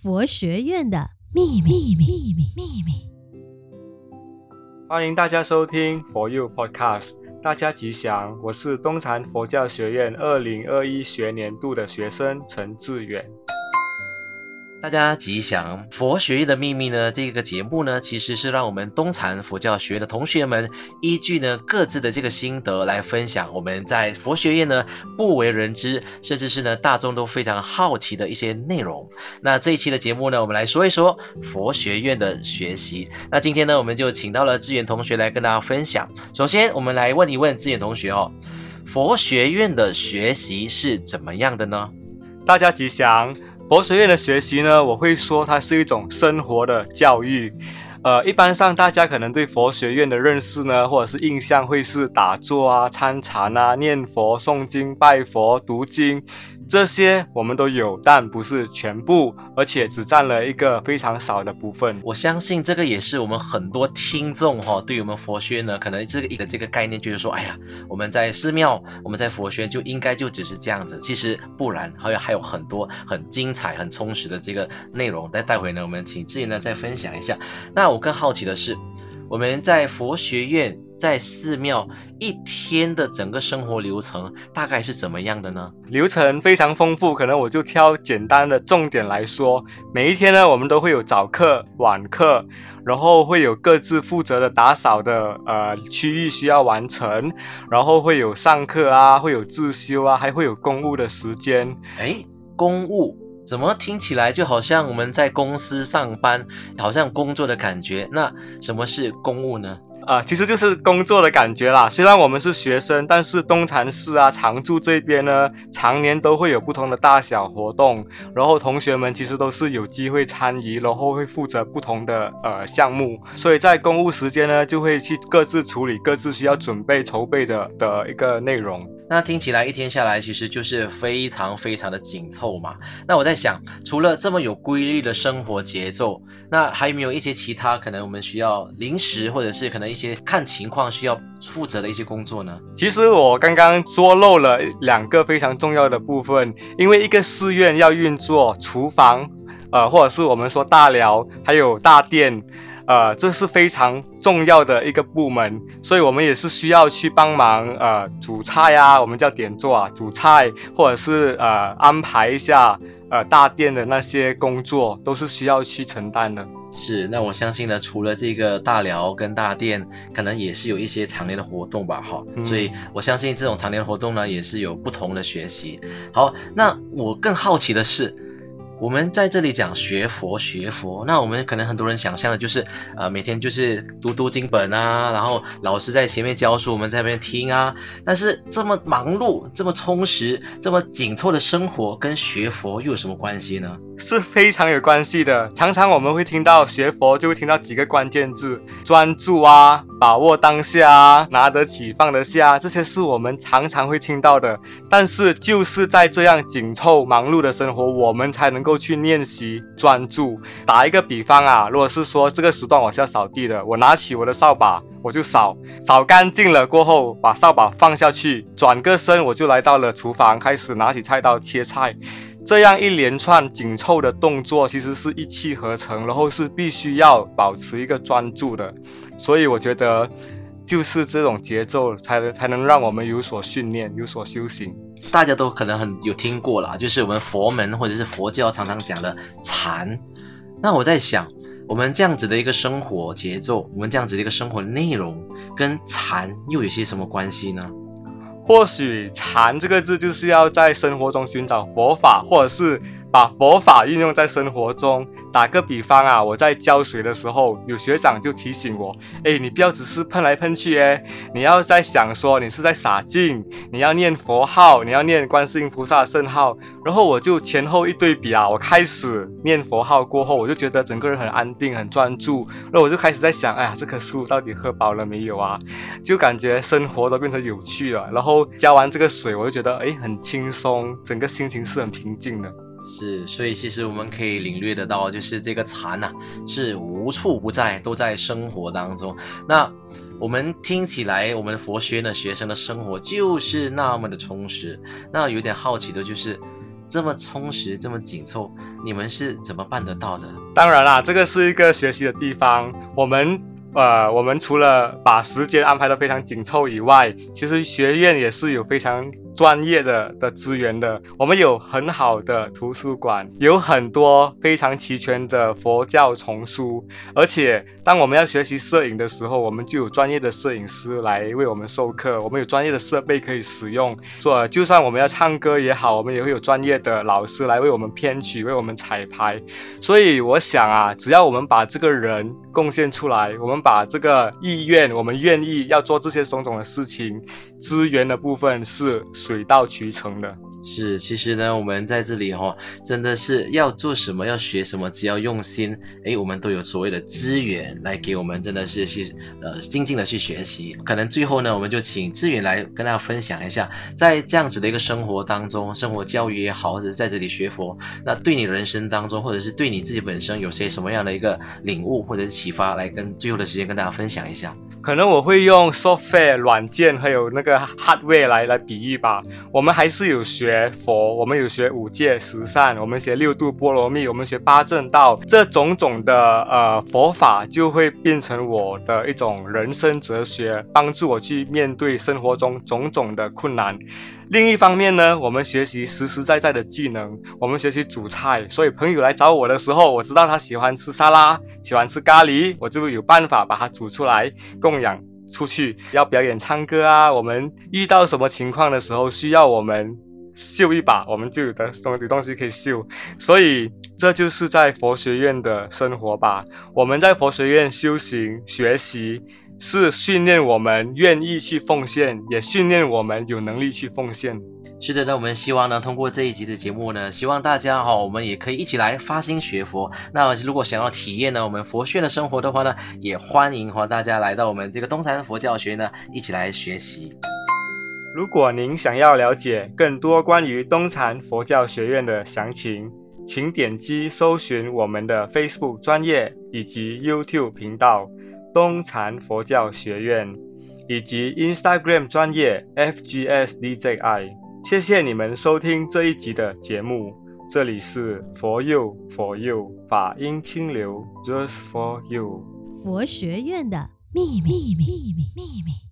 佛学院的秘密秘密秘密。欢迎大家收听 For You Podcast，大家吉祥，我是东禅佛教学院二零二一学年度的学生陈志远。大家吉祥！佛学院的秘密呢，这个节目呢，其实是让我们东禅佛教学的同学们依据呢各自的这个心得来分享我们在佛学院呢不为人知，甚至是呢大众都非常好奇的一些内容。那这一期的节目呢，我们来说一说佛学院的学习。那今天呢，我们就请到了志远同学来跟大家分享。首先，我们来问一问志远同学哦，佛学院的学习是怎么样的呢？大家吉祥。博学院的学习呢，我会说它是一种生活的教育。呃，一般上大家可能对佛学院的认识呢，或者是印象会是打坐啊、参禅啊、念佛、诵经、拜佛、读经。这些我们都有，但不是全部，而且只占了一个非常少的部分。我相信这个也是我们很多听众哈、对于我们佛学院呢，可能这个一个这个概念就是说，哎呀，我们在寺庙，我们在佛学院就应该就只是这样子。其实不然，还有还有很多很精彩、很充实的这个内容。那待会呢，我们请志远呢再分享一下。那我更好奇的是，我们在佛学院。在寺庙一天的整个生活流程大概是怎么样的呢？流程非常丰富，可能我就挑简单的重点来说。每一天呢，我们都会有早课、晚课，然后会有各自负责的打扫的呃区域需要完成，然后会有上课啊，会有自修啊，还会有公务的时间。诶，公务怎么听起来就好像我们在公司上班，好像工作的感觉？那什么是公务呢？啊、呃，其实就是工作的感觉啦。虽然我们是学生，但是东禅寺啊、常住这边呢，常年都会有不同的大小活动，然后同学们其实都是有机会参与，然后会负责不同的呃项目。所以在公务时间呢，就会去各自处理各自需要准备筹备的的一个内容。那听起来一天下来，其实就是非常非常的紧凑嘛。那我在想，除了这么有规律的生活节奏，那还有没有一些其他可能我们需要临时，或者是可能一些看情况需要负责的一些工作呢？其实我刚刚说漏了两个非常重要的部分，因为一个寺院要运作厨房，呃，或者是我们说大寮，还有大殿，呃，这是非常重要的一个部门，所以我们也是需要去帮忙，呃，煮菜啊，我们叫点座啊，煮菜，或者是呃安排一下，呃大殿的那些工作，都是需要去承担的。是，那我相信呢，除了这个大寮跟大殿，可能也是有一些常年的活动吧，哈、嗯，所以我相信这种常年的活动呢，也是有不同的学习。好，那我更好奇的是。我们在这里讲学佛学佛，那我们可能很多人想象的就是，呃，每天就是读读经本啊，然后老师在前面教书，我们在那边听啊。但是这么忙碌、这么充实、这么紧凑的生活，跟学佛又有什么关系呢？是非常有关系的。常常我们会听到学佛，就会听到几个关键字：专注啊，把握当下，拿得起放得下，这些是我们常常会听到的。但是就是在这样紧凑忙碌的生活，我们才能够。去练习专注。打一个比方啊，如果是说这个时段我是要扫地的，我拿起我的扫把，我就扫，扫干净了过后，把扫把放下去，转个身，我就来到了厨房，开始拿起菜刀切菜。这样一连串紧凑的动作，其实是一气呵成，然后是必须要保持一个专注的。所以我觉得，就是这种节奏，才能才能让我们有所训练，有所修行。大家都可能很有听过了，就是我们佛门或者是佛教常常讲的禅。那我在想，我们这样子的一个生活节奏，我们这样子的一个生活内容，跟禅又有些什么关系呢？或许禅这个字就是要在生活中寻找佛法，或者是把佛法运用在生活中。打个比方啊，我在浇水的时候，有学长就提醒我，哎，你不要只是喷来喷去，哎，你要在想说你是在洒净，你要念佛号，你要念观世音菩萨的圣号。然后我就前后一对比啊，我开始念佛号过后，我就觉得整个人很安定、很专注。然后我就开始在想，哎呀，这棵树到底喝饱了没有啊？就感觉生活都变得有趣了。然后浇完这个水，我就觉得哎，很轻松，整个心情是很平静的。是，所以其实我们可以领略得到，就是这个禅呐、是无处不在，都在生活当中。那我们听起来，我们佛学院的学生的生活就是那么的充实。那有点好奇的就是，这么充实，这么紧凑，你们是怎么办得到的？当然啦，这个是一个学习的地方。我们呃，我们除了把时间安排得非常紧凑以外，其实学院也是有非常。专业的的资源的，我们有很好的图书馆，有很多非常齐全的佛教丛书，而且当我们要学习摄影的时候，我们就有专业的摄影师来为我们授课，我们有专业的设备可以使用。做就算我们要唱歌也好，我们也会有专业的老师来为我们编曲，为我们彩排。所以我想啊，只要我们把这个人贡献出来，我们把这个意愿，我们愿意要做这些种种的事情，资源的部分是。水到渠成的。是，其实呢，我们在这里哈、哦，真的是要做什么，要学什么，只要用心，哎，我们都有所谓的资源来给我们，真的是去呃静静的去学习。可能最后呢，我们就请志远来跟大家分享一下，在这样子的一个生活当中，生活教育也好，或者在这里学佛，那对你人生当中，或者是对你自己本身有些什么样的一个领悟或者是启发，来跟最后的时间跟大家分享一下。可能我会用 software 软件还有那个 hardware 来来比喻吧。我们还是有学佛，我们有学五戒十善，我们学六度波罗蜜，我们学八正道，这种种的呃佛法就会变成我的一种人生哲学，帮助我去面对生活中种种的困难。另一方面呢，我们学习实实在在的技能，我们学习煮菜，所以朋友来找我的时候，我知道他喜欢吃沙拉，喜欢吃咖喱，我就有办法把它煮出来供养出去。要表演唱歌啊，我们遇到什么情况的时候需要我们秀一把，我们就有的东有东西可以秀。所以这就是在佛学院的生活吧。我们在佛学院修行学习。是训练我们愿意去奉献，也训练我们有能力去奉献。是的，那我们希望呢，通过这一集的节目呢，希望大家哈、哦，我们也可以一起来发心学佛。那如果想要体验呢，我们佛学的生活的话呢，也欢迎和大家来到我们这个东禅佛教学呢，一起来学习。如果您想要了解更多关于东禅佛教学院的详情，请点击搜寻我们的 Facebook 专业以及 YouTube 频道。东禅佛教学院以及 Instagram 专业 FGSDJI，谢谢你们收听这一集的节目。这里是 For You For You 法音清流 Just For You 佛学院的秘密秘密秘密。